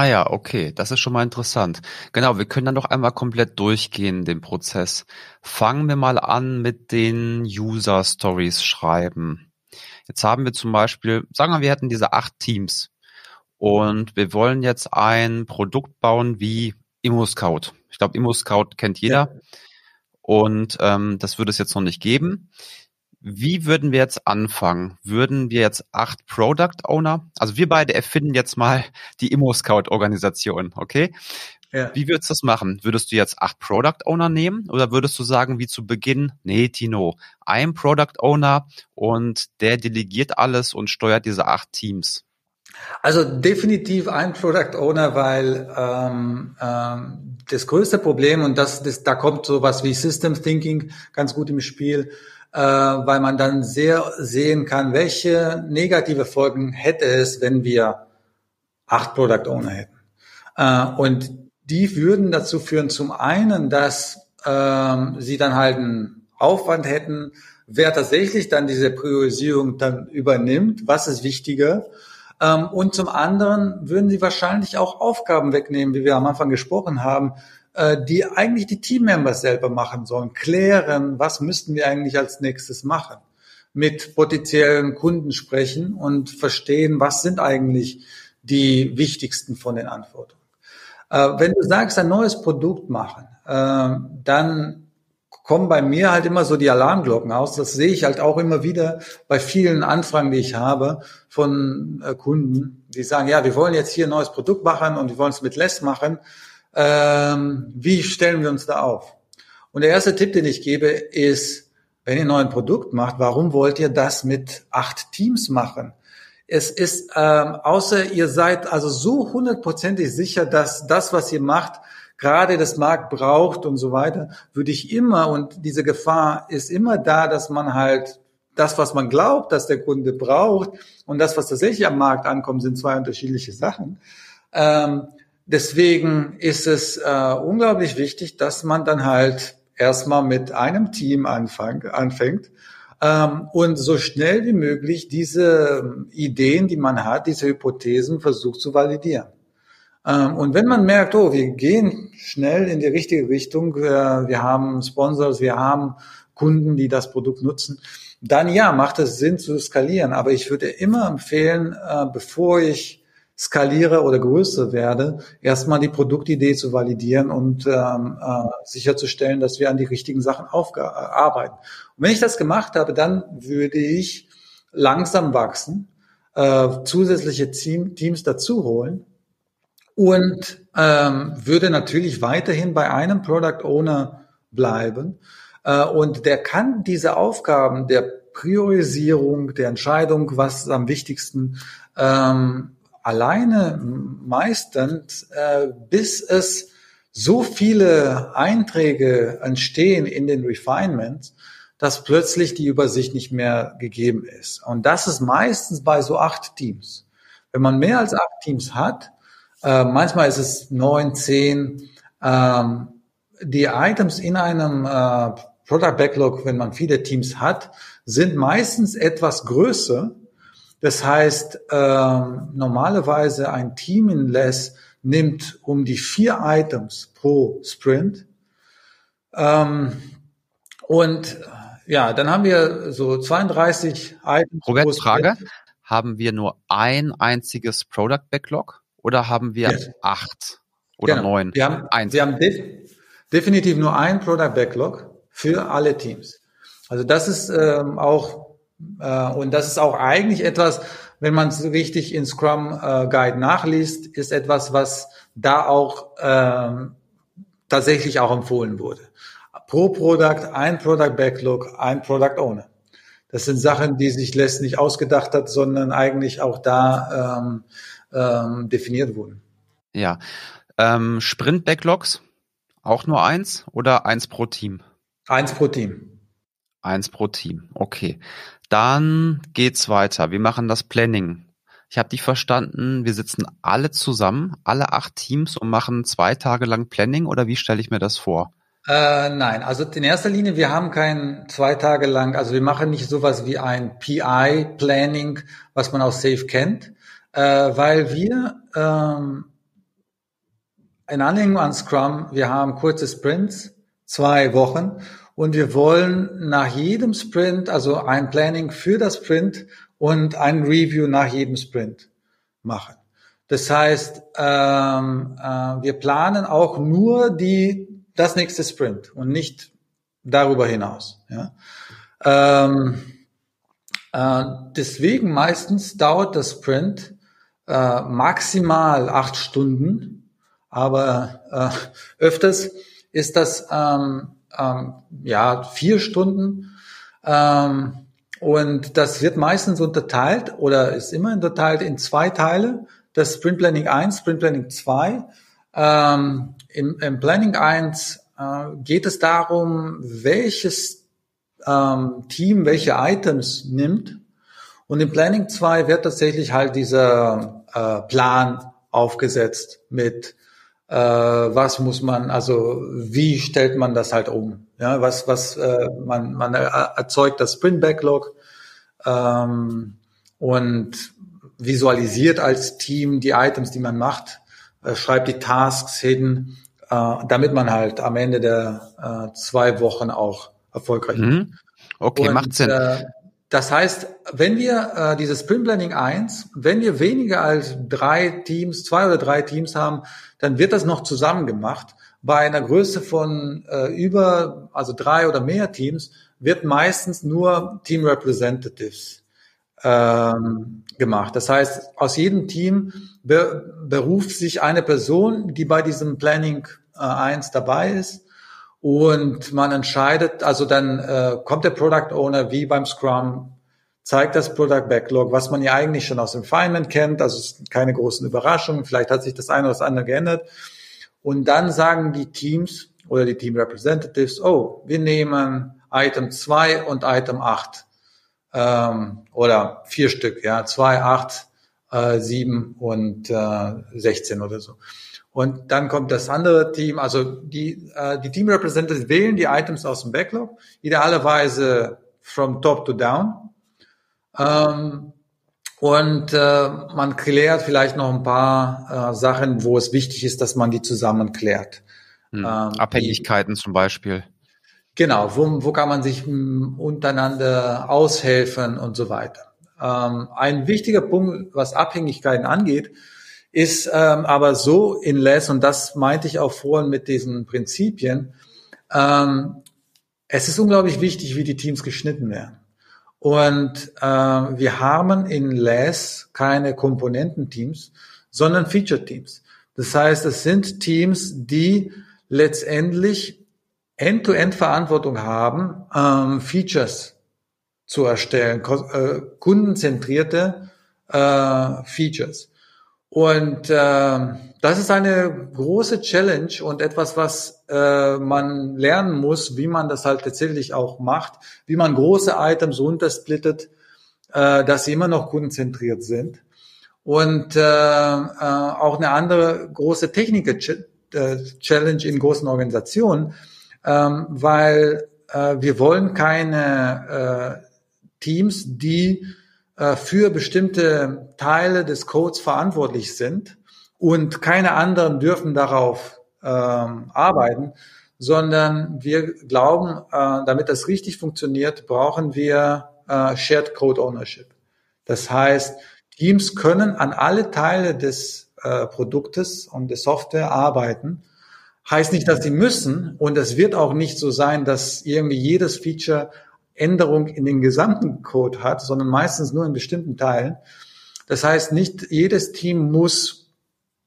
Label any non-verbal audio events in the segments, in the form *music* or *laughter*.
Ah ja, okay, das ist schon mal interessant. Genau, wir können dann doch einmal komplett durchgehen, den Prozess. Fangen wir mal an mit den User Stories schreiben. Jetzt haben wir zum Beispiel, sagen wir, wir hätten diese acht Teams und wir wollen jetzt ein Produkt bauen wie ImmoScout. Ich glaube, ImmoScout kennt jeder. Ja. Und ähm, das würde es jetzt noch nicht geben. Wie würden wir jetzt anfangen? Würden wir jetzt acht Product Owner, also wir beide erfinden jetzt mal die ImmoScout-Organisation, okay? Ja. Wie würdest du das machen? Würdest du jetzt acht Product Owner nehmen oder würdest du sagen, wie zu Beginn, nee, Tino, ein Product Owner und der delegiert alles und steuert diese acht Teams? Also definitiv ein Product Owner, weil ähm, ähm, das größte Problem und das, das da kommt sowas wie System Thinking ganz gut im Spiel, äh, weil man dann sehr sehen kann, welche negative Folgen hätte es, wenn wir acht Product Owner hätten. Äh, und die würden dazu führen, zum einen, dass ähm, sie dann halt einen Aufwand hätten, wer tatsächlich dann diese Priorisierung dann übernimmt, was ist wichtiger. Ähm, und zum anderen würden sie wahrscheinlich auch Aufgaben wegnehmen, wie wir am Anfang gesprochen haben, die eigentlich die Teammembers selber machen sollen, klären, was müssten wir eigentlich als nächstes machen, mit potenziellen Kunden sprechen und verstehen, was sind eigentlich die wichtigsten von den Anforderungen. Äh, wenn du sagst, ein neues Produkt machen, äh, dann kommen bei mir halt immer so die Alarmglocken aus. Das sehe ich halt auch immer wieder bei vielen Anfragen, die ich habe von Kunden, die sagen, ja, wir wollen jetzt hier ein neues Produkt machen und wir wollen es mit Less machen ähm, wie stellen wir uns da auf? Und der erste Tipp, den ich gebe, ist, wenn ihr ein neues Produkt macht, warum wollt ihr das mit acht Teams machen? Es ist, ähm, außer ihr seid also so hundertprozentig sicher, dass das, was ihr macht, gerade das Markt braucht und so weiter, würde ich immer, und diese Gefahr ist immer da, dass man halt das, was man glaubt, dass der Kunde braucht und das, was tatsächlich am Markt ankommt, sind zwei unterschiedliche Sachen. Ähm, Deswegen ist es äh, unglaublich wichtig, dass man dann halt erstmal mit einem Team anfang, anfängt ähm, und so schnell wie möglich diese Ideen, die man hat, diese Hypothesen versucht zu validieren. Ähm, und wenn man merkt, oh, wir gehen schnell in die richtige Richtung, äh, wir haben Sponsors, wir haben Kunden, die das Produkt nutzen, dann ja, macht es Sinn zu skalieren. Aber ich würde immer empfehlen, äh, bevor ich skaliere oder größer werde, erstmal die Produktidee zu validieren und ähm, äh, sicherzustellen, dass wir an die richtigen Sachen arbeiten. Und wenn ich das gemacht habe, dann würde ich langsam wachsen, äh, zusätzliche Team, Teams dazu holen und ähm, würde natürlich weiterhin bei einem Product Owner bleiben. Äh, und der kann diese Aufgaben der Priorisierung, der Entscheidung, was am wichtigsten ähm, alleine meistern, äh, bis es so viele Einträge entstehen in den Refinements, dass plötzlich die Übersicht nicht mehr gegeben ist. Und das ist meistens bei so acht Teams. Wenn man mehr als acht Teams hat, äh, manchmal ist es neun, zehn, ähm, die Items in einem äh, Product Backlog, wenn man viele Teams hat, sind meistens etwas größer das heißt, ähm, normalerweise ein Team in Less nimmt um die vier Items pro Sprint. Ähm, und ja, dann haben wir so 32 Items. Robert, pro Frage. Haben wir nur ein einziges Product Backlog oder haben wir ja. acht oder genau. neun? Wir haben, eins. wir haben def definitiv nur ein Product Backlog für alle Teams. Also das ist ähm, auch äh, und das ist auch eigentlich etwas, wenn man es richtig in Scrum äh, Guide nachliest, ist etwas, was da auch ähm, tatsächlich auch empfohlen wurde. Pro Product, ein Product Backlog, ein Product Owner. Das sind Sachen, die sich Les nicht ausgedacht hat, sondern eigentlich auch da ähm, ähm, definiert wurden. Ja. Ähm, Sprint Backlogs, auch nur eins oder eins pro Team? Eins pro Team. Eins pro Team, okay. Dann geht's weiter. Wir machen das Planning. Ich habe dich verstanden, wir sitzen alle zusammen, alle acht Teams und machen zwei Tage lang Planning oder wie stelle ich mir das vor? Äh, nein, also in erster Linie, wir haben kein zwei Tage lang, also wir machen nicht sowas wie ein PI-Planning, was man aus Safe kennt, äh, weil wir ähm, in Anlehnung an Scrum, wir haben kurze Sprints, zwei Wochen und wir wollen nach jedem Sprint, also ein Planning für das Sprint und ein Review nach jedem Sprint machen. Das heißt, ähm, äh, wir planen auch nur die das nächste Sprint und nicht darüber hinaus. Ja. Ähm, äh, deswegen meistens dauert das Sprint äh, maximal acht Stunden, aber äh, öfters ist das ähm, ähm, ja vier Stunden. Ähm, und das wird meistens unterteilt oder ist immer unterteilt in zwei Teile. Das Sprint Planning 1, Sprint Planning 2. Ähm, im, Im Planning 1 äh, geht es darum, welches ähm, Team welche Items nimmt. Und im Planning 2 wird tatsächlich halt dieser äh, Plan aufgesetzt mit äh, was muss man, also wie stellt man das halt um? Ja, was, was äh, man, man erzeugt das Sprint Backlog ähm, und visualisiert als Team die Items, die man macht, äh, schreibt die Tasks hin, äh, damit man halt am Ende der äh, zwei Wochen auch erfolgreich mhm. Okay, und, macht Sinn. Äh, das heißt, wenn wir äh, dieses Sprint Planning 1, wenn wir weniger als drei Teams, zwei oder drei Teams haben, dann wird das noch zusammen gemacht. Bei einer Größe von äh, über, also drei oder mehr Teams, wird meistens nur Team Representatives ähm, gemacht. Das heißt, aus jedem Team be beruft sich eine Person, die bei diesem Planning äh, 1 dabei ist und man entscheidet, also dann äh, kommt der Product Owner wie beim Scrum, zeigt das Product Backlog, was man ja eigentlich schon aus dem Refinement kennt, also keine großen Überraschungen, vielleicht hat sich das eine oder das andere geändert. Und dann sagen die Teams oder die Team Representatives, oh, wir nehmen Item 2 und Item 8 ähm, oder vier Stück, ja, 2, 8, äh, 7 und äh, 16 oder so. Und dann kommt das andere Team, also die, äh, die Team Representatives wählen die Items aus dem Backlog, idealerweise from top to down. Ähm, und äh, man klärt vielleicht noch ein paar äh, Sachen, wo es wichtig ist, dass man die zusammen klärt. Hm. Ähm, Abhängigkeiten die, zum Beispiel. Genau, wo, wo kann man sich hm, untereinander aushelfen und so weiter. Ähm, ein wichtiger Punkt, was Abhängigkeiten angeht, ist ähm, aber so in Less, und das meinte ich auch vorhin mit diesen Prinzipien, ähm, es ist unglaublich wichtig, wie die Teams geschnitten werden. Und äh, wir haben in Less keine Komponententeams, sondern Feature-Teams. Das heißt, es sind Teams, die letztendlich End-to-End Verantwortung haben, ähm, Features zu erstellen, äh, kundenzentrierte äh, Features. Und äh, das ist eine große Challenge und etwas, was äh, man lernen muss, wie man das halt tatsächlich auch macht, wie man große Items runtersplittet, äh, dass sie immer noch kundenzentriert sind. Und äh, äh, auch eine andere große Techniker-Challenge in großen Organisationen, ähm, weil äh, wir wollen keine äh, Teams, die äh, für bestimmte Teile des Codes verantwortlich sind und keine anderen dürfen darauf ähm, arbeiten, sondern wir glauben, äh, damit das richtig funktioniert, brauchen wir äh, Shared Code Ownership. Das heißt, Teams können an alle Teile des äh, Produktes und der Software arbeiten. Heißt nicht, dass sie müssen und es wird auch nicht so sein, dass irgendwie jedes Feature Änderung in den gesamten Code hat, sondern meistens nur in bestimmten Teilen. Das heißt, nicht jedes Team muss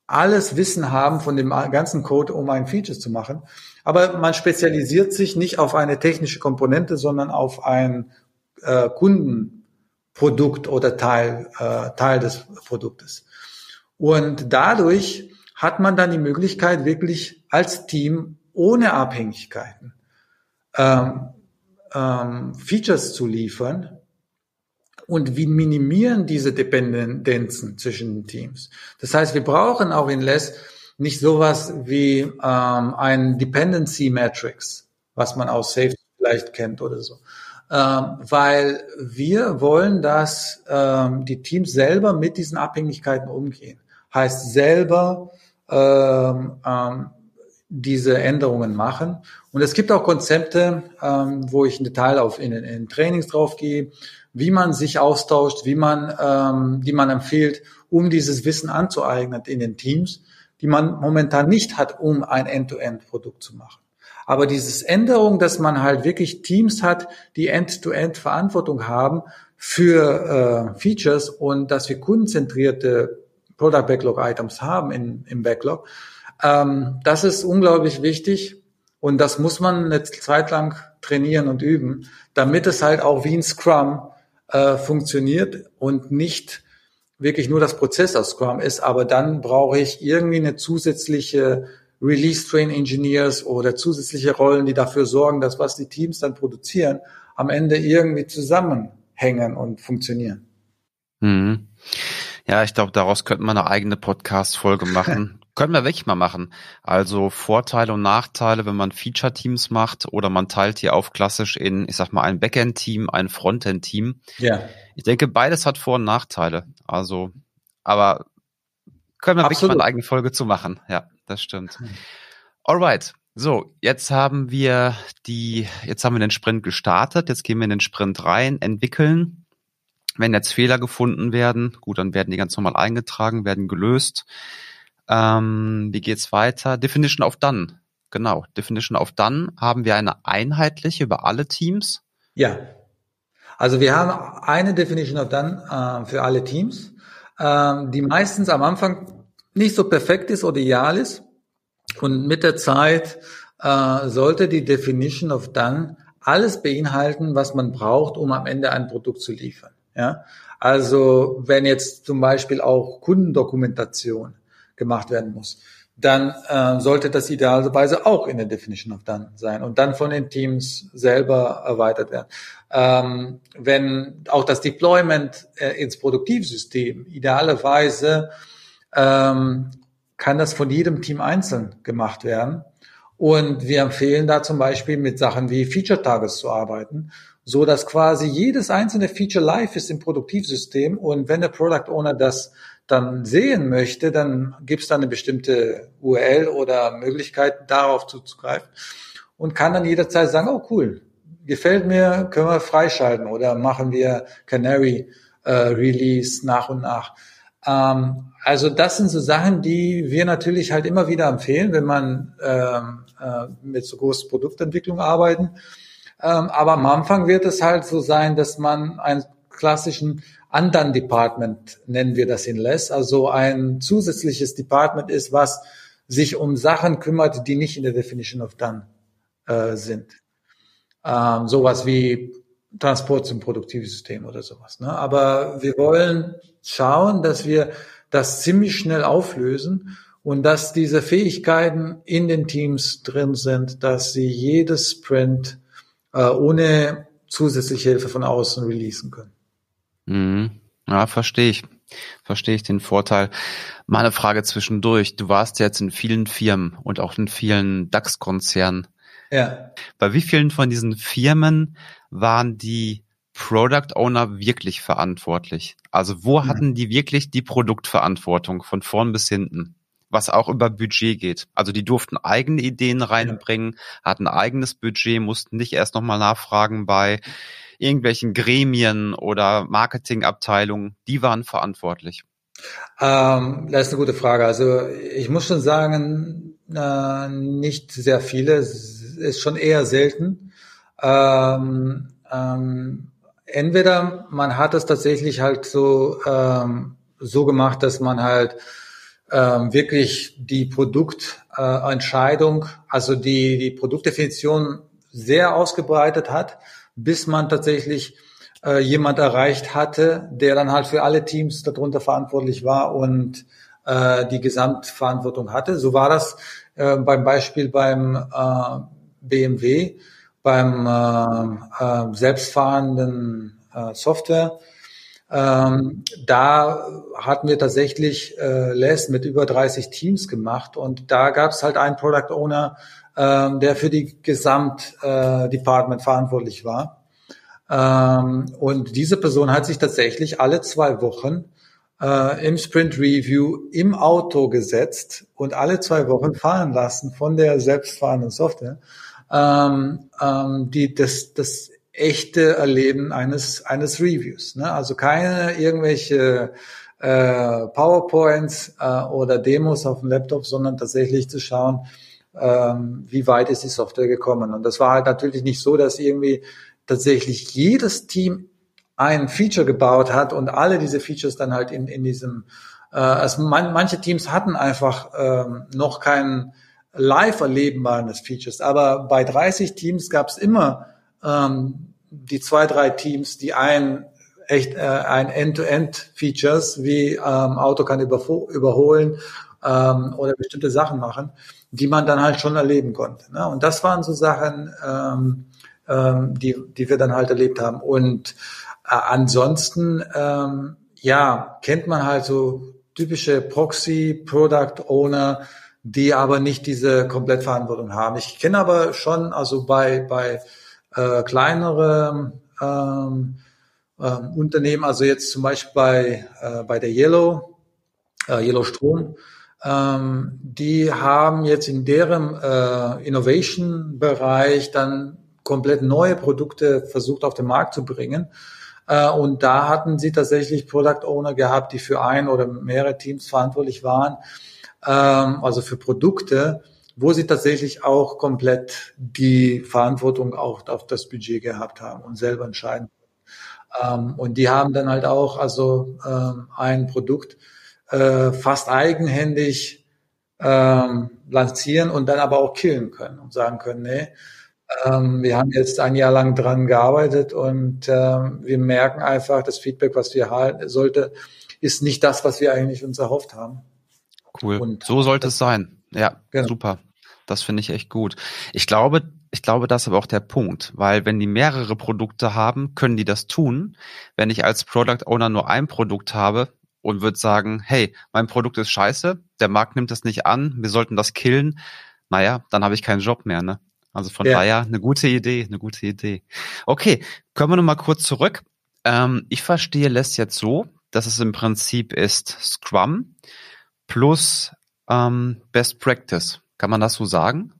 alles Wissen haben von dem ganzen Code, um ein Feature zu machen. Aber man spezialisiert sich nicht auf eine technische Komponente, sondern auf ein äh, Kundenprodukt oder Teil, äh, Teil des Produktes. Und dadurch hat man dann die Möglichkeit, wirklich als Team ohne Abhängigkeiten ähm, ähm, Features zu liefern und wir minimieren diese Dependenzen zwischen den Teams. Das heißt, wir brauchen auch in Less nicht sowas wie ähm, ein Dependency Matrix, was man aus Safety vielleicht kennt oder so. Ähm, weil wir wollen, dass ähm, die Teams selber mit diesen Abhängigkeiten umgehen. Heißt selber ähm, ähm, diese Änderungen machen. Und es gibt auch Konzepte, ähm, wo ich im Detail auf in, in Trainings drauf gehe, wie man sich austauscht, wie man, ähm, die man empfiehlt, um dieses Wissen anzueignen in den Teams, die man momentan nicht hat, um ein End-to-End-Produkt zu machen. Aber dieses Änderung, dass man halt wirklich Teams hat, die End-to-End Verantwortung haben für äh, Features und dass wir kundenzentrierte Product Backlog Items haben in, im Backlog, ähm, das ist unglaublich wichtig und das muss man eine Zeit lang trainieren und üben, damit es halt auch wie ein Scrum äh, funktioniert und nicht wirklich nur das Prozess aus Scrum ist, aber dann brauche ich irgendwie eine zusätzliche Release Train Engineers oder zusätzliche Rollen, die dafür sorgen, dass was die Teams dann produzieren, am Ende irgendwie zusammenhängen und funktionieren. Mhm. Ja, ich glaube, daraus könnte man eine eigene Podcast-Folge machen. *laughs* Können wir wirklich mal machen. Also Vorteile und Nachteile, wenn man Feature-Teams macht oder man teilt die auf klassisch in, ich sag mal, ein Backend-Team, ein Frontend-Team. Ja. Ich denke, beides hat Vor- und Nachteile. Also, aber können wir Absolut. wirklich mal eine eigene Folge zu machen. Ja, das stimmt. Hm. Alright. So, jetzt haben wir die, jetzt haben wir den Sprint gestartet. Jetzt gehen wir in den Sprint rein, entwickeln. Wenn jetzt Fehler gefunden werden, gut, dann werden die ganz normal eingetragen, werden gelöst. Ähm, wie geht's weiter? Definition of Done. Genau. Definition of Done haben wir eine einheitliche über alle Teams. Ja. Also wir haben eine Definition of Done äh, für alle Teams, äh, die meistens am Anfang nicht so perfekt ist oder ideal ist. Und mit der Zeit äh, sollte die Definition of Done alles beinhalten, was man braucht, um am Ende ein Produkt zu liefern. Ja? Also wenn jetzt zum Beispiel auch Kundendokumentation gemacht werden muss, dann äh, sollte das idealerweise auch in der Definition of Done sein und dann von den Teams selber erweitert werden. Ähm, wenn auch das Deployment äh, ins Produktivsystem idealerweise ähm, kann das von jedem Team einzeln gemacht werden. Und wir empfehlen da zum Beispiel mit Sachen wie Feature Targets zu arbeiten, so dass quasi jedes einzelne Feature live ist im Produktivsystem. Und wenn der Product Owner das dann sehen möchte, dann gibt es dann eine bestimmte URL oder Möglichkeit, darauf zuzugreifen. Und kann dann jederzeit sagen, oh cool, gefällt mir, können wir freischalten. Oder machen wir Canary äh, Release nach und nach. Ähm, also das sind so Sachen, die wir natürlich halt immer wieder empfehlen, wenn man ähm, äh, mit so großen Produktentwicklung arbeiten. Ähm, aber am Anfang wird es halt so sein, dass man einen klassischen anderen Department, nennen wir das in Less, also ein zusätzliches Department ist, was sich um Sachen kümmert, die nicht in der Definition of Done äh, sind. Ähm, sowas wie Transport zum Produktivsystem oder sowas. Ne? Aber wir wollen schauen, dass wir das ziemlich schnell auflösen und dass diese Fähigkeiten in den Teams drin sind, dass sie jedes Sprint äh, ohne zusätzliche Hilfe von außen releasen können. Mhm. Ja, verstehe ich. Verstehe ich den Vorteil. Meine Frage zwischendurch. Du warst jetzt in vielen Firmen und auch in vielen DAX-Konzernen. Ja. Bei wie vielen von diesen Firmen waren die Product Owner wirklich verantwortlich? Also wo mhm. hatten die wirklich die Produktverantwortung von vorn bis hinten? Was auch über Budget geht. Also die durften eigene Ideen reinbringen, ja. hatten eigenes Budget, mussten nicht erst nochmal nachfragen bei irgendwelchen Gremien oder Marketingabteilungen. Die waren verantwortlich. Ähm, das ist eine gute Frage. Also ich muss schon sagen, äh, nicht sehr viele. Ist schon eher selten. Ähm, ähm, entweder man hat es tatsächlich halt so, ähm, so gemacht, dass man halt ähm, wirklich die Produktentscheidung, äh, also die, die Produktdefinition sehr ausgebreitet hat, bis man tatsächlich äh, jemand erreicht hatte, der dann halt für alle Teams darunter verantwortlich war und äh, die Gesamtverantwortung hatte. So war das äh, beim Beispiel beim äh, BMW beim äh, äh, selbstfahrenden äh, Software. Ähm, da hatten wir tatsächlich äh, LES mit über 30 Teams gemacht und da gab es halt einen Product Owner, äh, der für die Gesamtdepartment äh, verantwortlich war. Ähm, und diese Person hat sich tatsächlich alle zwei Wochen äh, im Sprint Review im Auto gesetzt und alle zwei Wochen fahren lassen von der selbstfahrenden Software, ähm, ähm, die das, das echte Erleben eines eines Reviews. Ne? Also keine irgendwelche äh, PowerPoints äh, oder Demos auf dem Laptop, sondern tatsächlich zu schauen, ähm, wie weit ist die Software gekommen. Und das war halt natürlich nicht so, dass irgendwie tatsächlich jedes Team ein Feature gebaut hat und alle diese Features dann halt in, in diesem, äh, also man, manche Teams hatten einfach ähm, noch kein live erlebbar des Features, aber bei 30 Teams gab es immer ähm, die zwei, drei Teams, die ein echt äh, ein End-to-End-Features wie ähm, Auto kann überholen ähm, oder bestimmte Sachen machen, die man dann halt schon erleben konnte. Ne? Und das waren so Sachen, ähm, ähm, die, die wir dann halt erlebt haben. Und äh, ansonsten, ähm, ja, kennt man halt so typische Proxy, Product Owner, die aber nicht diese Komplettverantwortung haben. Ich kenne aber schon, also bei, bei äh, kleinere ähm, ähm, Unternehmen, also jetzt zum Beispiel bei, äh, bei der Yellow, äh, Yellow Strom, ähm, die haben jetzt in deren äh, Innovation-Bereich dann komplett neue Produkte versucht auf den Markt zu bringen. Äh, und da hatten sie tatsächlich Product Owner gehabt, die für ein oder mehrere Teams verantwortlich waren, ähm, also für Produkte, wo sie tatsächlich auch komplett die Verantwortung auch auf das Budget gehabt haben und selber entscheiden. Ähm, und die haben dann halt auch also ähm, ein Produkt äh, fast eigenhändig lancieren und dann aber auch killen können und sagen können, nee, ähm, wir haben jetzt ein Jahr lang dran gearbeitet und ähm, wir merken einfach, das Feedback, was wir halten sollte, ist nicht das, was wir eigentlich uns erhofft haben. Cool. Und so sollte es sein. Ja, genau. super. Das finde ich echt gut. Ich glaube, ich glaube, das ist aber auch der Punkt, weil wenn die mehrere Produkte haben, können die das tun. Wenn ich als Product Owner nur ein Produkt habe und würde sagen, hey, mein Produkt ist scheiße, der Markt nimmt das nicht an, wir sollten das killen, naja, dann habe ich keinen Job mehr, ne? Also von ja. daher eine gute Idee, eine gute Idee. Okay, kommen wir nochmal kurz zurück. Ähm, ich verstehe Les jetzt so, dass es im Prinzip ist Scrum plus ähm, Best Practice. Kann man das so sagen?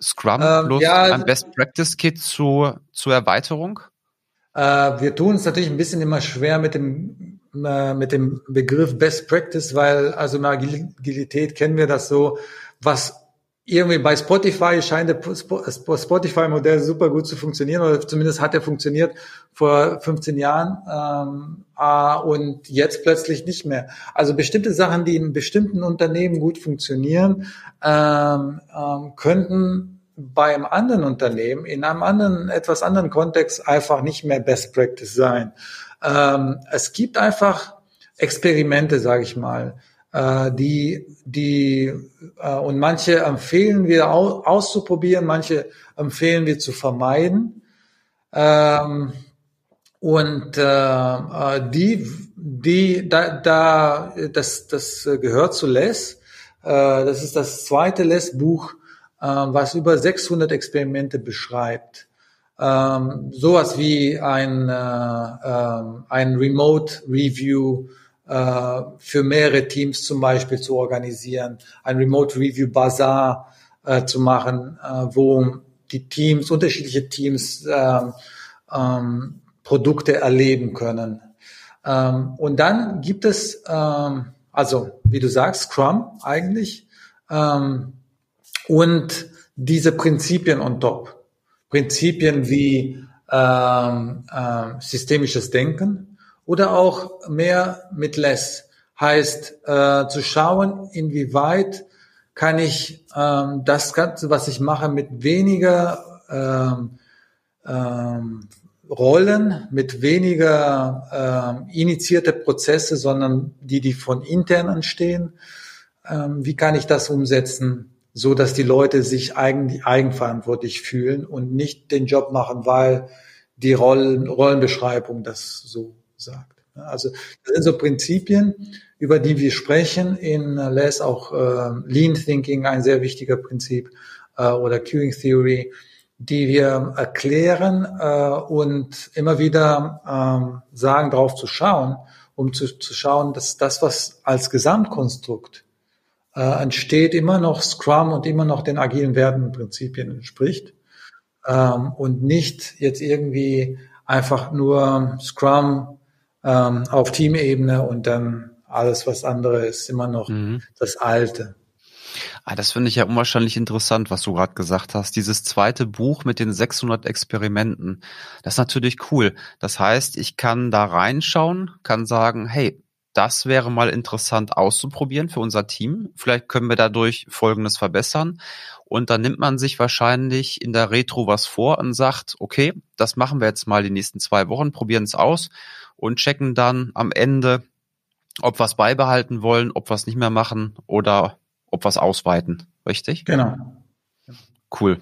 Scrum ähm, plus ja, ein Best Practice Kit zu, zur Erweiterung? Äh, wir tun es natürlich ein bisschen immer schwer mit dem äh, mit dem Begriff Best Practice, weil also in Agilität kennen wir das so, was irgendwie bei Spotify scheint das Spotify-Modell super gut zu funktionieren, oder zumindest hat er funktioniert vor 15 Jahren ähm, äh, und jetzt plötzlich nicht mehr. Also bestimmte Sachen, die in bestimmten Unternehmen gut funktionieren, ähm, ähm, könnten bei einem anderen Unternehmen, in einem anderen, etwas anderen Kontext einfach nicht mehr Best Practice sein. Ähm, es gibt einfach Experimente, sage ich mal äh, die, die äh, und manche empfehlen wir au, auszuprobieren, manche empfehlen wir zu vermeiden. Ähm, und äh, äh, die, die, da, da, das, das gehört zu Les. Äh, das ist das zweite Les-Buch, äh, was über 600 Experimente beschreibt. Ähm, sowas wie ein, äh, äh, ein Remote Review äh, für mehrere Teams zum Beispiel zu organisieren, ein Remote Review Bazaar äh, zu machen, äh, wo die Teams, unterschiedliche Teams ähm, ähm, Produkte erleben können. Ähm, und dann gibt es, ähm, also wie du sagst, Scrum eigentlich ähm, und diese Prinzipien on top. Prinzipien wie ähm, äh, systemisches Denken, oder auch mehr mit less. Heißt, äh, zu schauen, inwieweit kann ich ähm, das Ganze, was ich mache, mit weniger ähm, ähm, Rollen, mit weniger ähm, initiierte Prozesse, sondern die, die von intern entstehen. Ähm, wie kann ich das umsetzen, so dass die Leute sich eigen, eigenverantwortlich fühlen und nicht den Job machen, weil die Rollen, Rollenbeschreibung das so sagt. Also das sind so Prinzipien, über die wir sprechen. In LES auch äh, Lean Thinking ein sehr wichtiger Prinzip äh, oder Queuing Theory, die wir erklären äh, und immer wieder ähm, sagen, darauf zu schauen um zu, zu schauen, dass das, was als Gesamtkonstrukt äh, entsteht, immer noch Scrum und immer noch den agilen Werten und Prinzipien entspricht ähm, und nicht jetzt irgendwie einfach nur Scrum ähm, auf Teamebene und dann alles, was andere ist, immer noch mhm. das Alte. Ah, das finde ich ja unwahrscheinlich interessant, was du gerade gesagt hast. Dieses zweite Buch mit den 600 Experimenten, das ist natürlich cool. Das heißt, ich kann da reinschauen, kann sagen, hey, das wäre mal interessant auszuprobieren für unser Team. Vielleicht können wir dadurch Folgendes verbessern. Und dann nimmt man sich wahrscheinlich in der Retro was vor und sagt, okay, das machen wir jetzt mal die nächsten zwei Wochen, probieren es aus und checken dann am Ende, ob wir es beibehalten wollen, ob wir es nicht mehr machen oder ob wir es ausweiten. Richtig? Genau. Cool.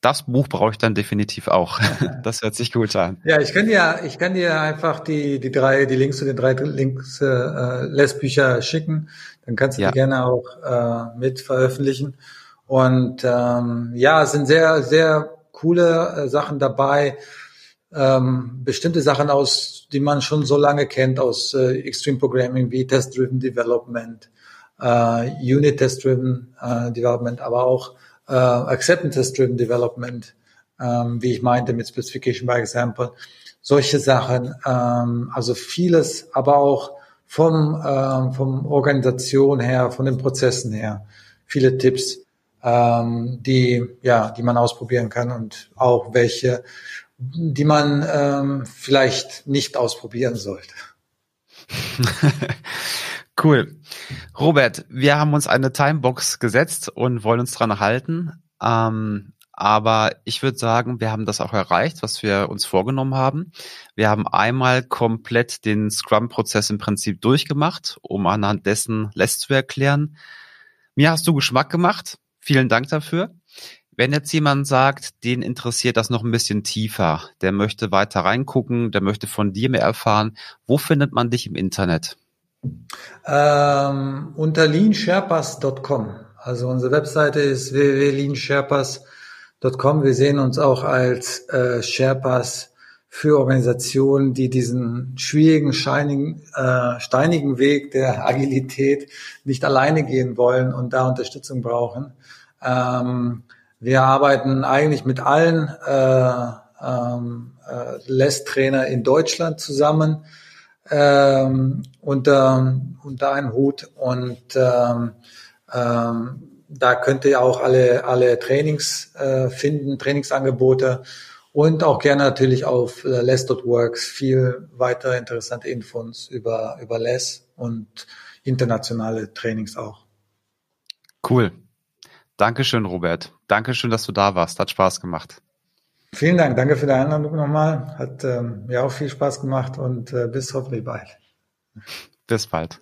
Das Buch brauche ich dann definitiv auch. *laughs* Das hört sich gut an. Ja, ich kann dir, ich kann dir einfach die, die drei, die Links zu den drei Links äh, Lesbücher schicken. Dann kannst du ja. die gerne auch äh, mit veröffentlichen. Und ähm, ja, es sind sehr, sehr coole äh, Sachen dabei. Ähm, bestimmte Sachen aus, die man schon so lange kennt aus äh, Extreme Programming wie Test-Driven Development, äh, Unit Test-Driven äh, Development, aber auch äh, Acceptance-Driven Development, ähm, wie ich meinte mit Specification by Example, solche Sachen, ähm, also vieles, aber auch vom, ähm, vom Organisation her, von den Prozessen her, viele Tipps, ähm, die, ja, die man ausprobieren kann und auch welche, die man ähm, vielleicht nicht ausprobieren sollte. *laughs* Cool. Robert, wir haben uns eine Timebox gesetzt und wollen uns dran halten. Ähm, aber ich würde sagen, wir haben das auch erreicht, was wir uns vorgenommen haben. Wir haben einmal komplett den Scrum-Prozess im Prinzip durchgemacht, um anhand dessen Less zu erklären. Mir hast du Geschmack gemacht. Vielen Dank dafür. Wenn jetzt jemand sagt, den interessiert das noch ein bisschen tiefer, der möchte weiter reingucken, der möchte von dir mehr erfahren, wo findet man dich im Internet? Ähm, unter leansherpas.com. Also unsere Webseite ist www.leansherpas.com. Wir sehen uns auch als äh, Sherpas für Organisationen, die diesen schwierigen, scheinigen, äh, steinigen Weg der *laughs* Agilität nicht alleine gehen wollen und da Unterstützung brauchen. Ähm, wir arbeiten eigentlich mit allen äh, ähm, äh, LESS-Trainer in Deutschland zusammen ähm, unter, unter einen Hut und ähm, ähm, da könnt ihr auch alle, alle Trainings äh, finden, Trainingsangebote und auch gerne natürlich auf äh, less.works viel weitere interessante Infos über, über less und internationale Trainings auch. Cool. Dankeschön, Robert. Dankeschön, dass du da warst. Hat Spaß gemacht. Vielen Dank, danke für die Einladung nochmal. Hat ähm, mir auch viel Spaß gemacht und äh, bis hoffentlich bald. Bis bald.